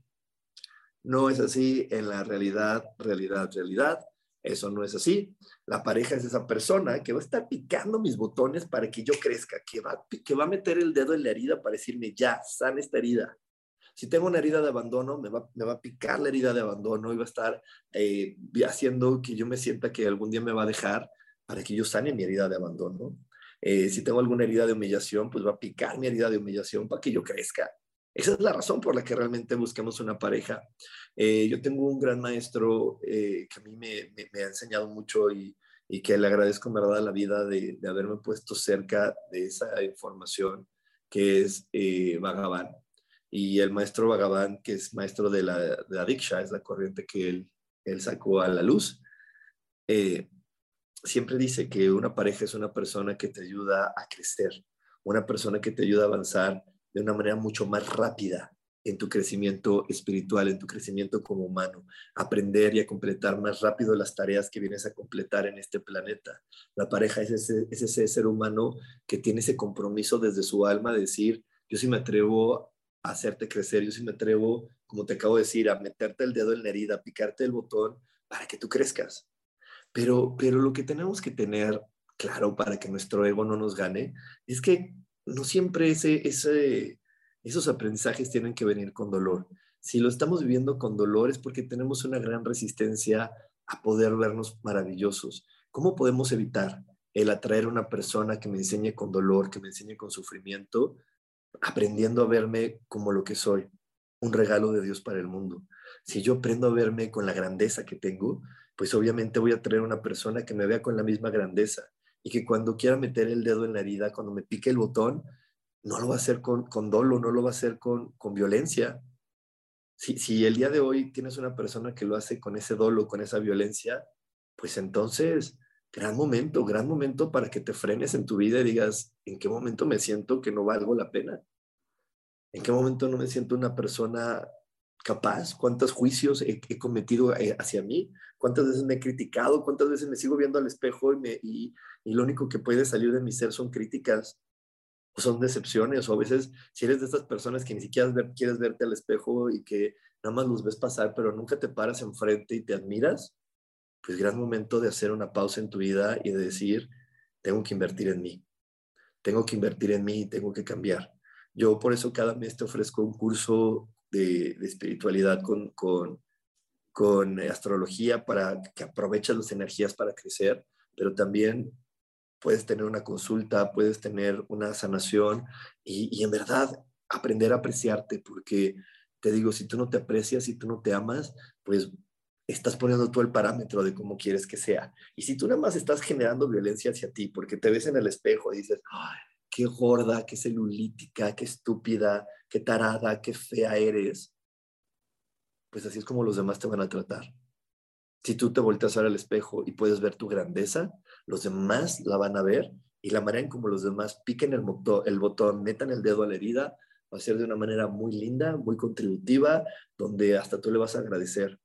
No es así en la realidad, realidad, realidad. Eso no es así. La pareja es esa persona que va a estar picando mis botones para que yo crezca, que va, que va a meter el dedo en la herida para decirme, ya, sana esta herida. Si tengo una herida de abandono, me va, me va a picar la herida de abandono y va a estar eh, haciendo que yo me sienta que algún día me va a dejar para que yo sane mi herida de abandono. Eh, si tengo alguna herida de humillación, pues va a picar mi herida de humillación para que yo crezca. Esa es la razón por la que realmente buscamos una pareja. Eh, yo tengo un gran maestro eh, que a mí me, me, me, ha enseñado mucho y, y que le agradezco en verdad la vida de, de, haberme puesto cerca de esa información, que es eh, Bhagavan. Y el maestro Bhagavan, que es maestro de la, de la Diksha, es la corriente que él, él sacó a la luz, eh, siempre dice que una pareja es una persona que te ayuda a crecer, una persona que te ayuda a avanzar de una manera mucho más rápida en tu crecimiento espiritual, en tu crecimiento como humano, aprender y a completar más rápido las tareas que vienes a completar en este planeta. La pareja es ese, es ese ser humano que tiene ese compromiso desde su alma de decir, yo sí me atrevo a hacerte crecer, yo sí me atrevo, como te acabo de decir, a meterte el dedo en la herida, a picarte el botón para que tú crezcas. Pero, pero lo que tenemos que tener claro para que nuestro ego no nos gane es que no siempre ese, esos aprendizajes tienen que venir con dolor. Si lo estamos viviendo con dolor es porque tenemos una gran resistencia a poder vernos maravillosos. ¿Cómo podemos evitar el atraer a una persona que me enseñe con dolor, que me enseñe con sufrimiento, aprendiendo a verme como lo que soy, un regalo de Dios para el mundo? Si yo aprendo a verme con la grandeza que tengo, pues obviamente voy a traer una persona que me vea con la misma grandeza y que cuando quiera meter el dedo en la herida, cuando me pique el botón, no lo va a hacer con, con dolo, no lo va a hacer con, con violencia. Si, si el día de hoy tienes una persona que lo hace con ese dolo, con esa violencia, pues entonces, gran momento, gran momento para que te frenes en tu vida y digas, ¿en qué momento me siento que no valgo la pena? ¿En qué momento no me siento una persona capaz? ¿Cuántos juicios he, cometido eh, hacia mí? ¿Cuántas veces me he criticado? ¿Cuántas veces me sigo viendo al espejo y, me, y, y lo único que puede salir de mi ser son críticas? son decepciones, o a veces si eres de estas personas que ni siquiera quieres verte al espejo y que nada más los ves pasar, pero nunca te paras enfrente y te admiras, pues gran momento de hacer una pausa en tu vida y de decir, tengo que invertir en mí, tengo que invertir en mí, tengo que cambiar. Yo por eso cada mes te ofrezco un curso de, espiritualidad con, con, con astrología para que aproveches las energías para crecer, pero también puedes tener una consulta, puedes tener una sanación y, en verdad aprender a apreciarte, porque te digo, si tú no te aprecias, si tú no te amas, pues estás poniendo tú el parámetro de cómo quieres que sea. Y si tú nada más estás generando violencia hacia ti, porque te ves en el espejo y dices, Ay, qué gorda, qué celulítica, qué estúpida, qué tarada, qué fea eres, pues así es como los demás te van a tratar. Si tú te volteas al espejo y puedes ver tu grandeza, los demás la van a ver y la manera en como los demás piquen el, el botón, metan el dedo a la herida, va a ser de una manera muy linda, muy contributiva, donde hasta tú le vas a agradecer.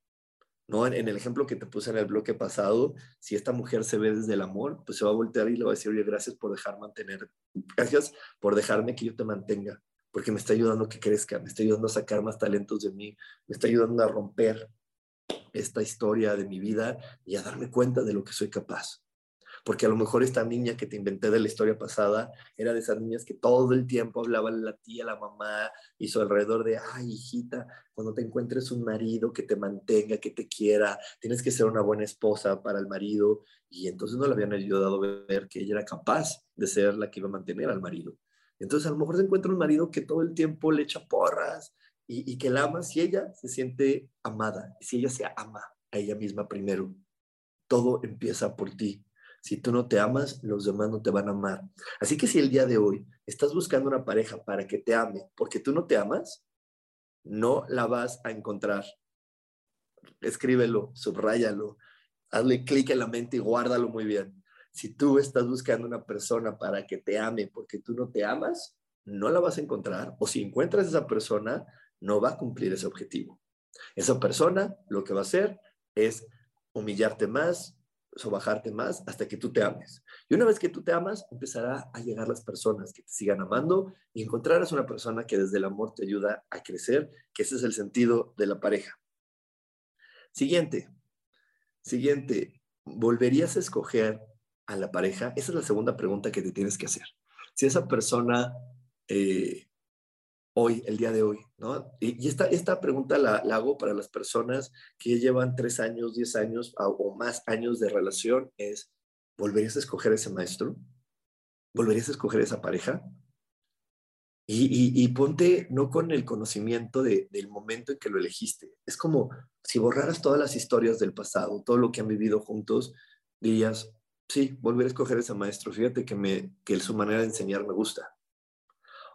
¿No? En, el ejemplo que te puse en el bloque pasado, si esta mujer se ve desde el amor, pues se va a voltear y le va a decir, oye, gracias por dejar mantener, gracias por dejarme que yo te mantenga, porque me está ayudando a que crezca, me está ayudando a sacar más talentos de mí, me está ayudando a romper esta historia de mi vida y a darme cuenta de lo que soy capaz. Porque a lo mejor esta niña que te inventé de la historia pasada era de esas niñas que todo el tiempo hablaban la tía, la mamá y su alrededor de, ay, hijita, cuando te encuentres un marido que te mantenga, que te quiera, tienes que ser una buena esposa para el marido. Y entonces no le habían ayudado a ver que ella era capaz de ser la que iba a mantener al marido. Entonces a lo mejor se encuentra un marido que todo el tiempo le echa porras, y, que la ama si ella se siente amada, si ella se ama a ella misma primero. Todo empieza por ti. Si tú no te amas, los demás no te van a amar. Así que si el día de hoy estás buscando una pareja para que te ame porque tú no te amas, no la vas a encontrar. Escríbelo, subráyalo, hazle clic en la mente y guárdalo muy bien. Si tú estás buscando una persona para que te ame porque tú no te amas, no la vas a encontrar. O si encuentras esa persona, no va a cumplir ese objetivo. Esa persona lo que va a hacer es humillarte más, sobajarte más hasta que tú te ames. Y una vez que tú te amas, empezará a llegar las personas que te sigan amando y encontrarás una persona que desde el amor te ayuda a crecer, que ese es el sentido de la pareja. Siguiente, siguiente, ¿volverías a escoger a la pareja? Esa es la segunda pregunta que te tienes que hacer. Si esa persona eh, hoy, el día de hoy, ¿no? Y, esta, esta pregunta la, hago para las personas que llevan tres años, diez años o más años de relación, es, ¿volverías a escoger ese maestro? ¿Volverías a escoger esa pareja? Y, ponte no con el conocimiento del momento en que lo elegiste. Es como si borraras todas las historias del pasado, todo lo que han vivido juntos, dirías, sí, volver a escoger ese maestro. Fíjate que, me, que su manera de enseñar me gusta.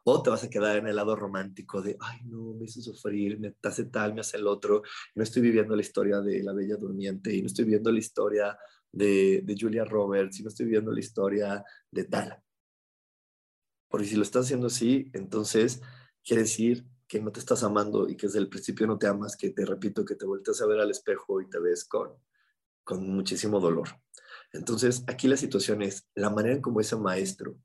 O te vas a quedar en el lado romántico de, ay, no, me hizo sufrir, me hace tal, me hace el otro. No estoy viviendo la historia de la Bella Durmiente y no estoy viendo la historia de, de Julia Roberts y no estoy viendo la historia de tal. Porque si lo estás haciendo así, entonces quiere decir que no te estás amando y que desde el principio no te amas, que te repito, que te volteas a ver al espejo y te ves con, con muchísimo dolor. Entonces, aquí la situación es, la manera en como ese maestro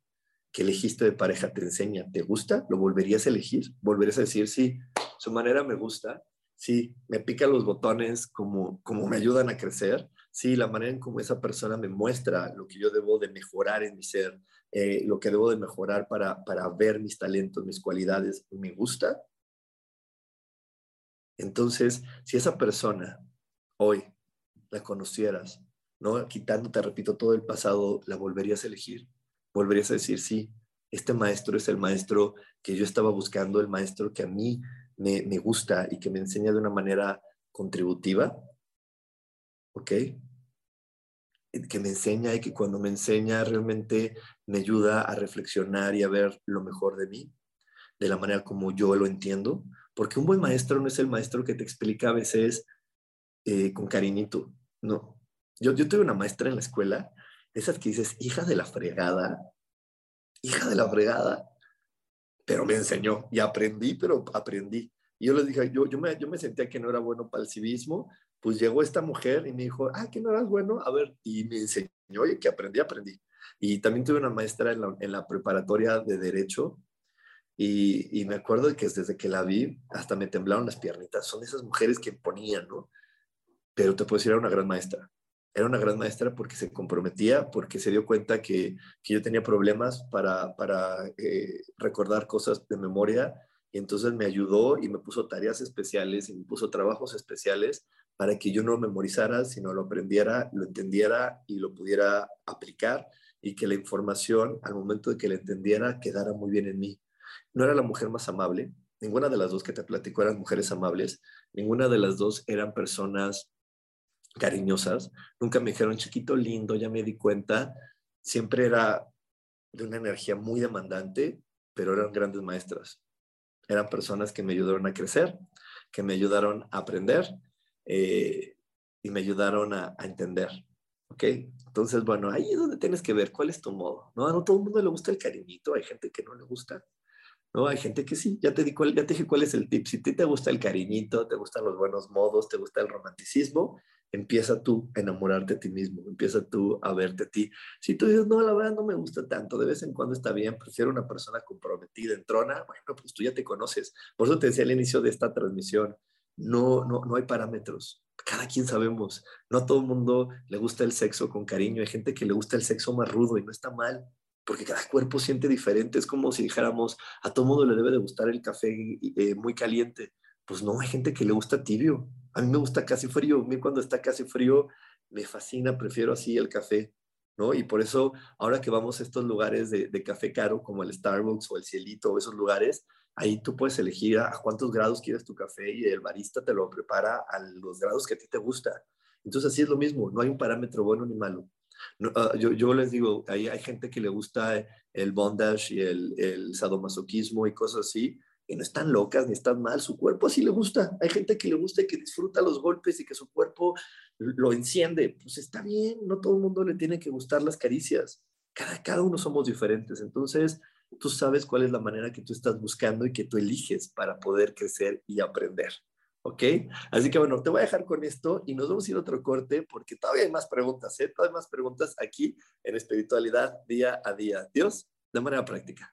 que elegiste de pareja te enseña, ¿te gusta? ¿Lo volverías a elegir? ¿Volverías a decir, sí, su manera me gusta? Sí, me pica los botones como, como me ayudan a crecer. Sí, la manera en como esa persona me muestra lo que yo debo de mejorar en mi ser, eh, lo que debo de mejorar para, para ver mis talentos, mis cualidades, me gusta. Entonces, si esa persona hoy la conocieras, ¿no? Quitándote, repito, todo el pasado, ¿la volverías a elegir? ¿Volverías a decir, sí, este maestro es el maestro que yo estaba buscando, el maestro que a mí me, me gusta y que me enseña de una manera contributiva? ¿Ok? Que me enseña y que cuando me enseña realmente me ayuda a reflexionar y a ver lo mejor de mí, de la manera como yo lo entiendo. Porque un buen maestro no es el maestro que te explica a veces eh, con cariñito, no. Yo, yo tuve una maestra en la escuela, esas que dices, hija de la fregada, hija de la fregada, pero me enseñó y aprendí, pero aprendí. Y yo les dije, yo, yo, me, yo me sentía que no era bueno para el civismo, pues llegó esta mujer y me dijo, ah, que no eras bueno, a ver, y me enseñó, y que aprendí, aprendí. Y también tuve una maestra en la, en la preparatoria de Derecho, y, me acuerdo que desde que la vi, hasta me temblaron las piernitas. Son esas mujeres que ponían, ¿no? Pero te puedo decir, era una gran maestra. Era una gran maestra porque se comprometía, porque se dio cuenta que, que yo tenía problemas para, para eh, recordar cosas de memoria. Y entonces me ayudó y me puso tareas especiales y me puso trabajos especiales para que yo no memorizara, sino lo aprendiera, lo entendiera y lo pudiera aplicar y que la información, al momento de que la entendiera, quedara muy bien en mí no era la mujer más amable, ninguna de las dos que te platico eran mujeres amables, ninguna de las dos eran personas cariñosas, nunca me dijeron chiquito lindo, ya me di cuenta, siempre era de una energía muy demandante, pero eran grandes maestras, eran personas que me ayudaron a crecer, que me ayudaron a aprender eh, y me ayudaron a, a entender. ¿Ok? Entonces, bueno, ahí es donde tienes que ver cuál es tu modo. ¿no? A no todo el mundo le gusta el cariñito, hay gente que no le gusta. ¿no? Hay gente que sí, ya te, di ya te dije cuál es el tip. Si a ti te gusta el cariñito, te gustan los buenos modos, te gusta el romanticismo, empieza tú a enamorarte de ti mismo, empieza tú a verte a ti. Si tú dices, no, la verdad no me gusta tanto, de vez en cuando está bien, prefiero una persona comprometida, en trona, bueno, pues tú ya te conoces. Por eso te decía al inicio de esta transmisión, no, no, no hay parámetros. Cada quien sabemos, no a todo el mundo le gusta el sexo con cariño, hay gente que le gusta el sexo más rudo y no está mal porque cada cuerpo siente diferente. Es como si dijéramos, a todo mundo le debe de gustar el café eh, muy caliente. Pues no, hay gente que le gusta tibio. A mí me gusta casi frío. A mí cuando está casi frío me fascina, prefiero así el café. ¿no? Y por eso, ahora que vamos a estos lugares de, café caro, como el Starbucks o el Cielito, o esos lugares, ahí tú puedes elegir a, cuántos grados quieres tu café y el barista te lo prepara a los grados que a ti te gusta. Entonces, así es lo mismo, no hay un parámetro bueno ni malo. Ah, yo, yo, les digo, hay, hay gente que le gusta el bondage y el, el sadomasoquismo y cosas así, y no están locas ni están mal, su cuerpo así le gusta. Hay gente que le gusta y que disfruta los golpes y que su cuerpo lo enciende. Pues está bien, no todo el mundo le tiene que gustar las caricias. Cada, cada uno somos diferentes. Entonces, tú sabes cuál es la manera que tú estás buscando y que tú eliges para poder crecer y aprender. ¿Ok? Así que bueno, te voy a dejar con esto y nos vamos a ir a otro corte porque todavía hay más preguntas, ¿eh? Todavía hay más preguntas aquí en espiritualidad día a día. Dios, de manera práctica.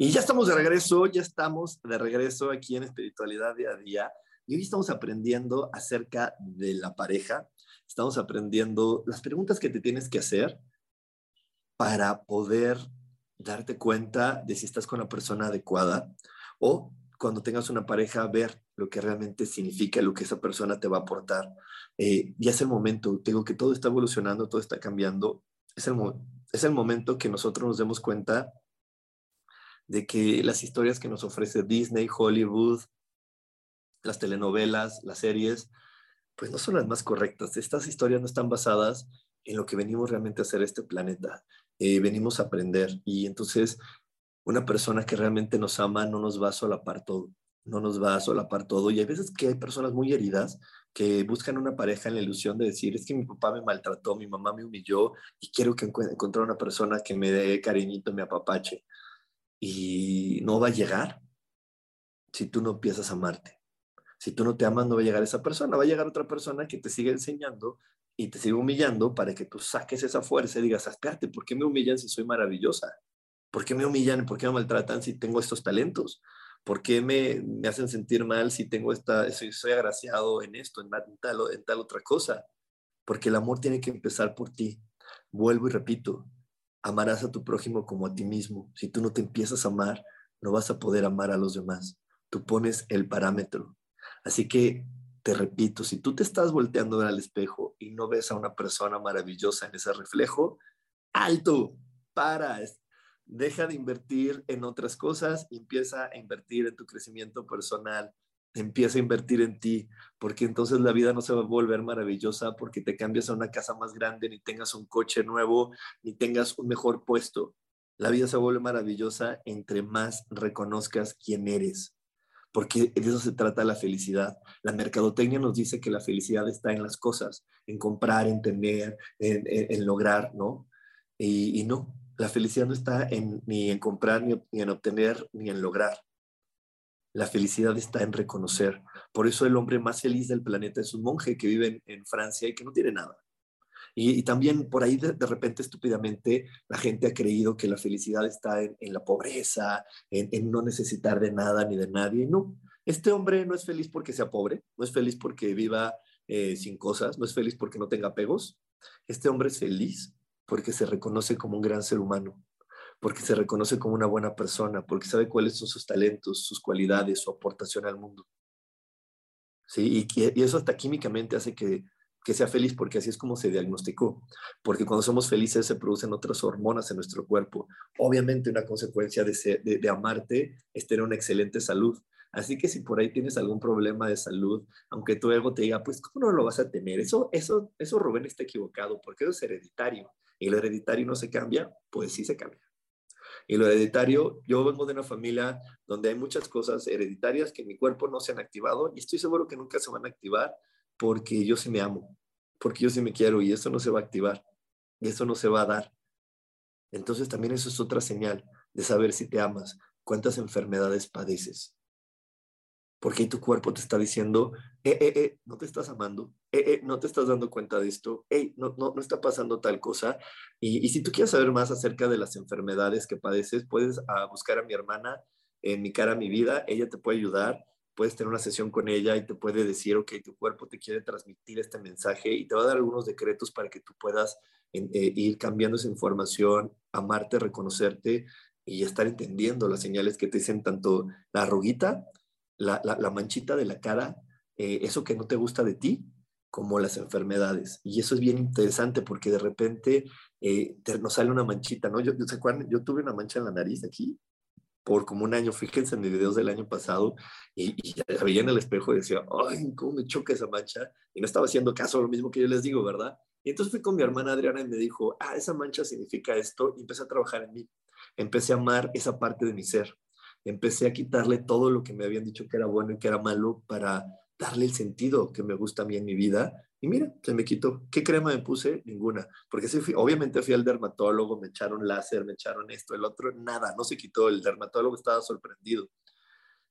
Y ya estamos de regreso, ya estamos de regreso aquí en Espiritualidad Día a Día. Y hoy estamos aprendiendo acerca de la pareja. Estamos aprendiendo las preguntas que te tienes que hacer para poder darte cuenta de si estás con la persona adecuada o cuando tengas una pareja, ver lo que realmente significa, lo que esa persona te va a aportar. Eh, ya es el momento, digo que todo está evolucionando, todo está cambiando. Es el, es el momento que nosotros nos demos cuenta de que las historias que nos ofrece Disney, Hollywood, las telenovelas, las series, pues no son las más correctas. Estas historias no están basadas en lo que venimos realmente a hacer este planeta. Eh, venimos a aprender y entonces una persona que realmente nos ama no nos va a solapar todo, no nos va a solapar todo. Y hay veces que hay personas muy heridas que buscan una pareja en la ilusión de decir, es que mi papá me maltrató, mi mamá me humilló y quiero que encuentre una persona que me dé cariñito, me apapache y no va a llegar si tú no empiezas a amarte. Si tú no te amas, no va a llegar esa persona, va a llegar otra persona que te sigue enseñando y te sigue humillando para que tú saques esa fuerza y digas, espérate, ¿por qué me humillan si soy maravillosa? ¿Por qué me humillan? ¿Por qué me maltratan si tengo estos talentos? ¿Por qué me, hacen sentir mal si tengo esta, soy, soy agraciado en esto, en, tal, en tal otra cosa? Porque el amor tiene que empezar por ti. Vuelvo y repito, amarás a tu prójimo como a ti mismo. Si tú no te empiezas a amar, no vas a poder amar a los demás. Tú pones el parámetro. Así que te repito, si tú te estás volteando al espejo y no ves a una persona maravillosa en ese reflejo, alto, para, deja de invertir en otras cosas y empieza a invertir en tu crecimiento personal, empieza a invertir en ti, porque entonces la vida no se va a volver maravillosa porque te cambias a una casa más grande, ni tengas un coche nuevo, ni tengas un mejor puesto. La vida se vuelve maravillosa entre más reconozcas quién eres, porque de eso se trata la felicidad. La mercadotecnia nos dice que la felicidad está en las cosas, en comprar, en tener, en, lograr, ¿no? Y, no, la felicidad no está ni en comprar, ni en obtener, ni en lograr la felicidad está en reconocer. Por eso el hombre más feliz del planeta es un monje que vive en, Francia y que no tiene nada. Y, también por ahí de, repente estúpidamente la gente ha creído que la felicidad está en, la pobreza, en, no necesitar de nada ni de nadie. No, este hombre no es feliz porque sea pobre, no es feliz porque viva eh, sin cosas, no es feliz porque no tenga apegos. Este hombre es feliz porque se reconoce como un gran ser humano, porque se reconoce como una buena persona, porque sabe cuáles son sus talentos, sus cualidades, su aportación al mundo. ¿Sí? Y, eso hasta químicamente hace que, que sea feliz, porque así es como se diagnosticó. Porque cuando somos felices se producen otras hormonas en nuestro cuerpo. Obviamente una consecuencia de, de, amarte es tener una excelente salud. Así que si por ahí tienes algún problema de salud, aunque tu ego te diga, pues, ¿cómo no lo vas a tener? Eso, eso, eso Rubén está equivocado, porque eso es hereditario. Y lo hereditario no se cambia, pues sí se cambia. Y lo hereditario, yo vengo de una familia donde hay muchas cosas hereditarias que en mi cuerpo no se han activado y estoy seguro que nunca se van a activar porque yo sí me amo, porque yo sí me quiero y eso no se va a activar y eso no se va a dar. Entonces también eso es otra señal de saber si te amas, cuántas enfermedades padeces. Porque tu cuerpo te está diciendo, eh, eh, eh, no te estás amando, eh, eh, no te estás dando cuenta de esto, hey, no, no, está pasando tal cosa. Y, si tú quieres saber más acerca de las enfermedades que padeces, puedes ah, buscar a mi hermana en Mi Cara, Mi Vida, ella te puede ayudar, puedes tener una sesión con ella y te puede decir, ok, tu cuerpo te quiere transmitir este mensaje y te va a dar algunos decretos para que tú puedas eh, ir cambiando esa información, amarte, reconocerte y estar entendiendo las señales que te dicen tanto la arruguita, la, la, manchita de la cara, eh, eso que no te gusta de ti, como las enfermedades. Y eso es bien interesante porque de repente eh, nos sale una manchita, ¿no? Yo, yo, yo tuve una mancha en la nariz aquí por como un año, fíjense en mis videos del año pasado, y, y la veía en el espejo y decía, ay, cómo me choca esa mancha, y no estaba haciendo caso a lo mismo que yo les digo, ¿verdad? Y entonces fui con mi hermana Adriana y me dijo, ah, esa mancha significa esto, y empecé a trabajar en mí, empecé a amar esa parte de mi ser, empecé a quitarle todo lo que me habían dicho que era bueno y que era malo para darle el sentido que me gusta a mí en mi vida y mira, se me quitó. ¿Qué crema me puse? Ninguna. Porque sí obviamente fui al dermatólogo, me echaron láser, me echaron esto, el otro, nada, no se quitó. El dermatólogo estaba sorprendido.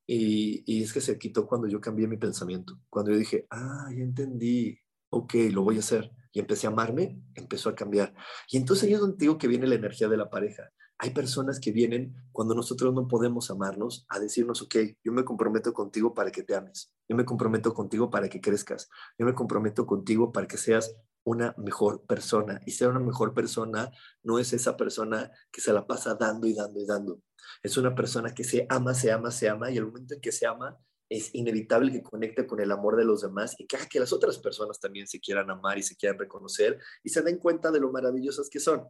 Y, y es que se quitó cuando yo cambié mi pensamiento. Cuando yo dije, ah, ya entendí, ok, lo voy a hacer. Y empecé a amarme, empezó a cambiar. Y entonces ahí es donde digo que viene la energía de la pareja. Hay personas que vienen cuando nosotros no podemos amarnos a decirnos, ok, yo me comprometo contigo para que te ames, yo me comprometo contigo para que crezcas, yo me comprometo contigo para que seas una mejor persona. Y ser una mejor persona no es esa persona que se la pasa dando y dando y dando. Es una persona que se ama, se ama, se ama y el momento en que se ama es inevitable que conecte con el amor de los demás y que haga que las otras personas también se quieran amar y se quieran reconocer y se den cuenta de lo maravillosas que son.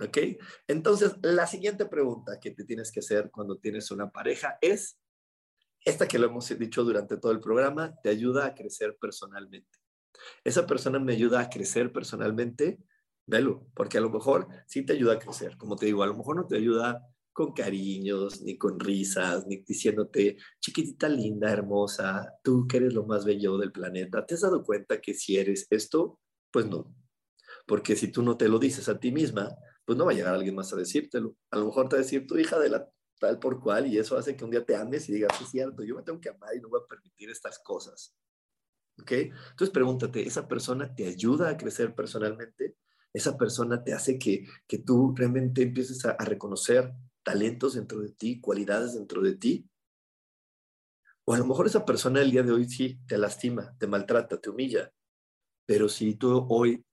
¿Ok? Entonces, la siguiente pregunta que te tienes que hacer cuando tienes una pareja es, esta que lo hemos dicho durante todo el programa, te ayuda a crecer personalmente. Esa persona me ayuda a crecer personalmente, velo, porque a lo mejor sí te ayuda a crecer. Como te digo, a lo mejor no te ayuda con cariños, ni con risas, ni diciéndote, chiquitita, linda, hermosa, tú que eres lo más bello del planeta. ¿Te has dado cuenta que si eres esto? Pues no. Porque si tú no te lo dices a ti misma, pues no va a llegar alguien más a decírtelo. A lo mejor te va a decir tu hija de la tal por cual y eso hace que un día te ames y digas, es cierto, yo me tengo que amar y no voy a permitir estas cosas. ¿Ok? Entonces pregúntate, ¿esa persona te ayuda a crecer personalmente? ¿Esa persona te hace que, que tú realmente empieces a, a reconocer talentos dentro de ti, cualidades dentro de ti? O a lo mejor esa persona el día de hoy sí te lastima, te maltrata, te humilla. Pero si tú hoy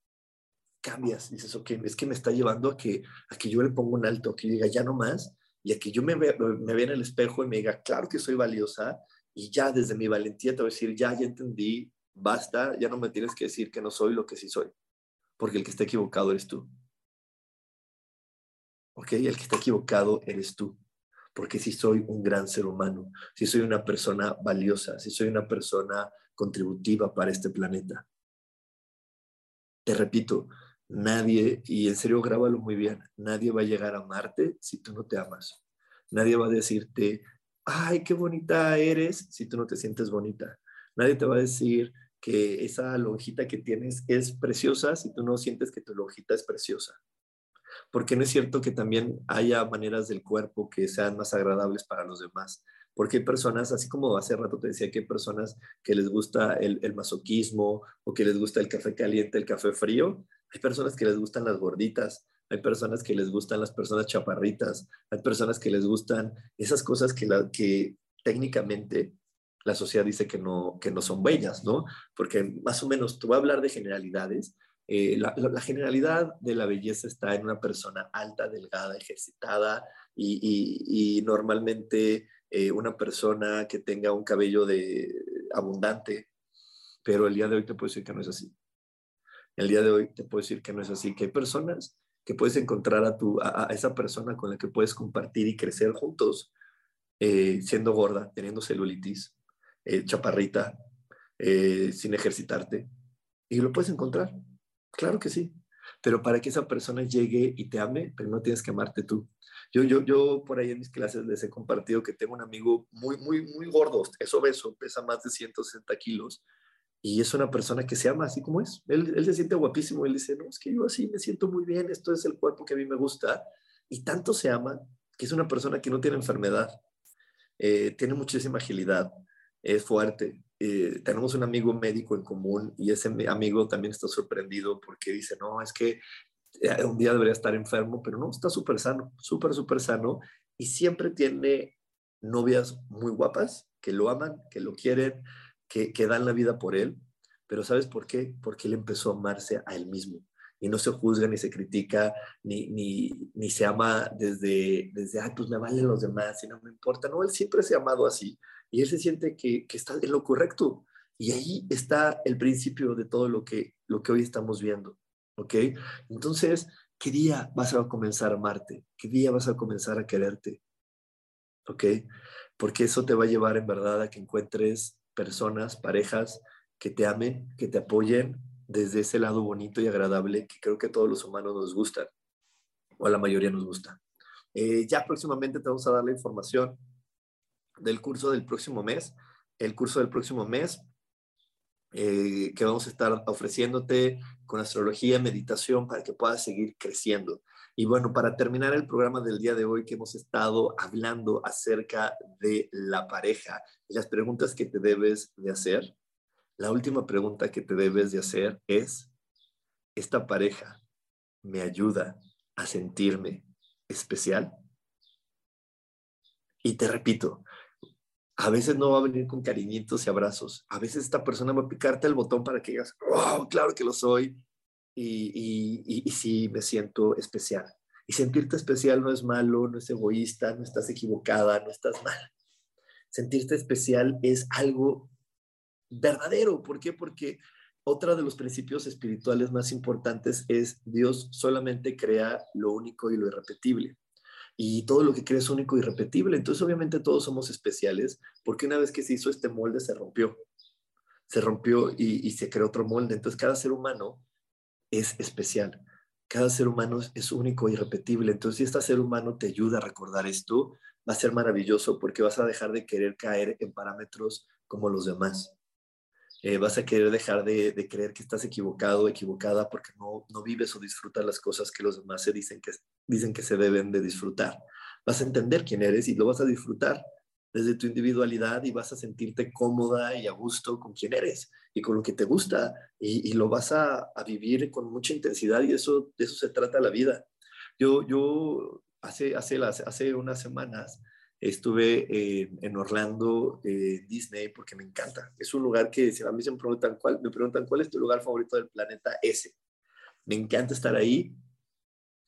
cambias, dices, ok, es que me está llevando a que, a que yo le ponga un alto, que diga ya no más, y a que yo me vea, me en el espejo y me diga, claro que soy valiosa, y ya desde mi valentía te voy a decir, ya, ya entendí, basta, ya no me tienes que decir que no soy lo que sí soy, porque el que está equivocado eres tú. ¿Ok? El que está equivocado eres tú, porque si soy un gran ser humano, si soy una persona valiosa, si soy una persona contributiva para este planeta. Te repito, Nadie, y en serio grábalo muy bien, nadie va a llegar a amarte si tú no te amas. Nadie va a decirte, ay, qué bonita eres si tú no te sientes bonita. Nadie te va a decir que esa lonjita que tienes es preciosa si tú no sientes que tu lonjita es preciosa. Porque no es cierto que también haya maneras del cuerpo que sean más agradables para los demás. Porque hay personas, así como hace rato te decía que hay personas que les gusta el, el masoquismo o que les gusta el café caliente, el café frío, hay personas que les gustan las gorditas, hay personas que les gustan las personas chaparritas, hay personas que les gustan esas cosas que, la, que técnicamente la sociedad dice que no, que no son bellas, ¿no? Porque más o menos, tú vas a hablar de generalidades. Eh, la, generalidad de la belleza está en una persona alta, delgada, ejercitada y, normalmente eh, una persona que tenga un cabello de, abundante. Pero el día de hoy te puedo decir que no es así. El día de hoy te puedo decir que no es así, que hay personas que puedes encontrar a, tu, a, esa persona con la que puedes compartir y crecer juntos, eh, siendo gorda, teniendo celulitis, eh, chaparrita, eh, sin ejercitarte. Y lo puedes encontrar. Claro que sí. Pero para que esa persona llegue y te ame, primero tienes que amarte tú. Yo, yo, yo por ahí en mis clases les he compartido que tengo un amigo muy, muy, muy gordo, es obeso, pesa más de 160 kilos, y es una persona que se ama así como es. Él, él, se siente guapísimo. Él dice, no, es que yo así me siento muy bien, esto es el cuerpo que a mí me gusta. Y tanto se ama que es una persona que no tiene enfermedad, eh, tiene muchísima agilidad, es fuerte. Eh, tenemos un amigo médico en común y ese amigo también está sorprendido porque dice, no, es que eh, un día debería estar enfermo, pero no, está súper sano, súper, súper sano. Y siempre tiene novias muy guapas que lo aman, que lo quieren, que, dan la vida por él, pero ¿sabes por qué? Porque él empezó a amarse a él mismo. y no se juzga ni se critica ni, ni, se ama desde, desde, ay, pues me valen los demás y no me importa. No, él siempre se ha amado así y él se siente que, que está en lo correcto. Y ahí está el principio de todo lo que, lo que hoy estamos viendo. ¿Ok? Entonces, ¿qué día vas a comenzar a amarte? ¿Qué día vas a comenzar a quererte? ¿Ok? Porque eso te va a llevar en verdad a que encuentres personas, parejas que te amen, que te apoyen desde ese lado bonito y agradable que creo que todos los humanos nos gustan, o a la mayoría nos gusta. Eh, ya próximamente te vamos a dar la información del curso del próximo mes. El curso del próximo mes eh, que vamos a estar ofreciéndote con astrología, meditación, para que puedas seguir creciendo. Y bueno, para terminar el programa del día de hoy que hemos estado hablando acerca de la pareja y las preguntas que te debes de hacer, la última pregunta que te debes de hacer es, ¿esta pareja me ayuda a sentirme especial? Y te repito, a veces no va a venir con cariñitos y abrazos. A veces esta persona va a picarte el botón para que digas, oh, claro que lo soy. Y, y, y, sí, me siento especial. Y sentirte especial no es malo, no es egoísta, no estás equivocada, no estás mal. Sentirte especial es algo verdadero. ¿Por qué? Porque otro de los principios espirituales más importantes es Dios solamente crea lo único y lo irrepetible y todo lo que crees es único y repetible. Entonces, obviamente, todos somos especiales porque una vez que se hizo este molde, se rompió. Se rompió y, se creó otro molde. Entonces, cada ser humano es especial. Cada ser humano es único y repetible. Entonces, si este ser humano te ayuda a recordar esto, va a ser maravilloso porque vas a dejar de querer caer en parámetros como los demás. Eh, vas a querer dejar de, creer que estás equivocado, equivocada, porque no, no vives o disfrutas las cosas que los demás se dicen que, dicen que se deben de disfrutar. Vas a entender quién eres y lo vas a disfrutar desde tu individualidad y vas a sentirte cómoda y a gusto con quién eres y con lo que te gusta y, lo vas a, vivir con mucha intensidad y eso, de eso se trata la vida. Yo, yo hace, hace, las, hace unas semanas Estuve eh, en Orlando, eh, Disney, porque me encanta. Es un lugar que si a mí se me preguntan cuál, me preguntan cuál es tu lugar favorito del planeta, ese. Me encanta estar ahí.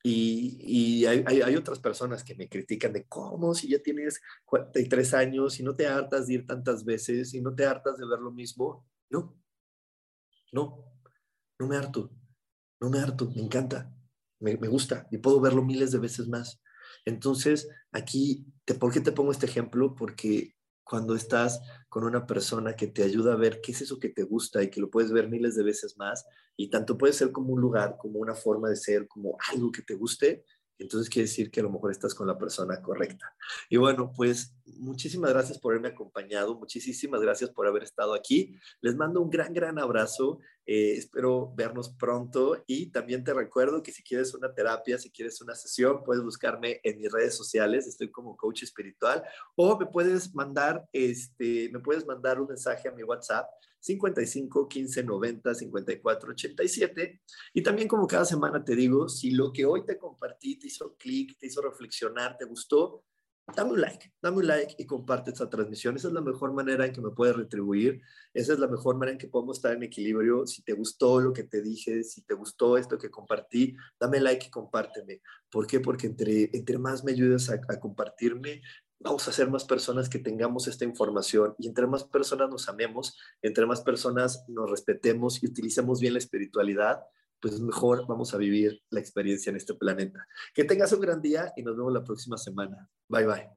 Y, hay, hay, otras personas que me critican de cómo si ya tienes 43 años y no te hartas de ir tantas veces y no te hartas de ver lo mismo. No, no, no me harto, no me harto, me encanta, me, me gusta. Y puedo verlo miles de veces más. Entonces, aquí, ¿por qué te pongo este ejemplo? Porque cuando estás con una persona que te ayuda a ver qué es eso que te gusta y que lo puedes ver miles de veces más, y tanto puede ser como un lugar, como una forma de ser, como algo que te guste, entonces quiere decir que a lo mejor estás con la persona correcta. Y bueno, pues muchísimas gracias por haberme acompañado, muchísimas gracias por haber estado aquí. Les mando un gran, gran abrazo. Eh, espero vernos pronto y también te recuerdo que si quieres una terapia, si quieres una sesión, puedes buscarme en mis redes sociales. Estoy como coach espiritual o me puedes mandar, este, me puedes mandar un mensaje a mi WhatsApp 55 15 90 54 87. Y también como cada semana te digo, si lo que hoy te compartí te hizo clic, te hizo reflexionar, te gustó, dame un like, dame un like y comparte esta transmisión. Esa es la mejor manera en que me puedes retribuir. Esa es la mejor manera en que podemos estar en equilibrio. Si te gustó lo que te dije, si te gustó esto que compartí, dame like y compárteme. ¿Por qué? Porque entre, entre más me ayudes a, a compartirme, vamos a ser más personas que tengamos esta información y entre más personas nos amemos, entre más personas nos respetemos y utilicemos bien la espiritualidad, pues mejor vamos a vivir la experiencia en este planeta. Que tengas un gran día y nos vemos la próxima semana. Bye bye.